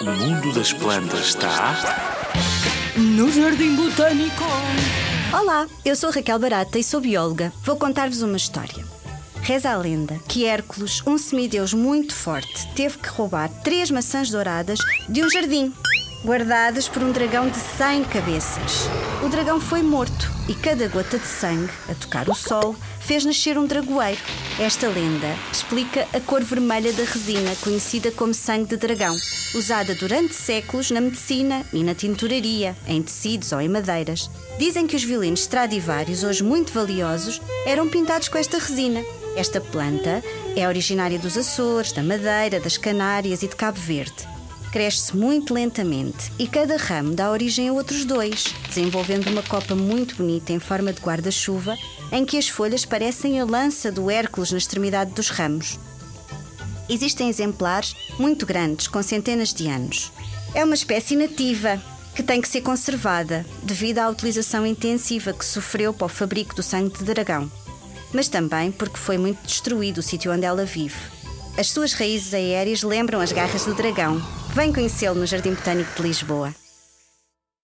O mundo das plantas está. No Jardim Botânico. Olá, eu sou Raquel Barata e sou bióloga. Vou contar-vos uma história. Reza a lenda que Hércules, um semideus muito forte, teve que roubar três maçãs douradas de um jardim, guardadas por um dragão de 100 cabeças. O dragão foi morto e cada gota de sangue, a tocar o sol, fez nascer um dragoeiro. Esta lenda explica a cor vermelha da resina, conhecida como sangue de dragão, usada durante séculos na medicina e na tinturaria, em tecidos ou em madeiras. Dizem que os violinos Stradivarius, hoje muito valiosos, eram pintados com esta resina. Esta planta é originária dos Açores, da Madeira, das Canárias e de Cabo Verde. Cresce muito lentamente e cada ramo dá origem a outros dois, desenvolvendo uma copa muito bonita em forma de guarda-chuva, em que as folhas parecem a lança do Hércules na extremidade dos ramos. Existem exemplares muito grandes, com centenas de anos. É uma espécie nativa que tem que ser conservada devido à utilização intensiva que sofreu para o fabrico do sangue de dragão, mas também porque foi muito destruído o sítio onde ela vive. As suas raízes aéreas lembram as garras do dragão. Vem conhecê-lo no Jardim Botânico de Lisboa.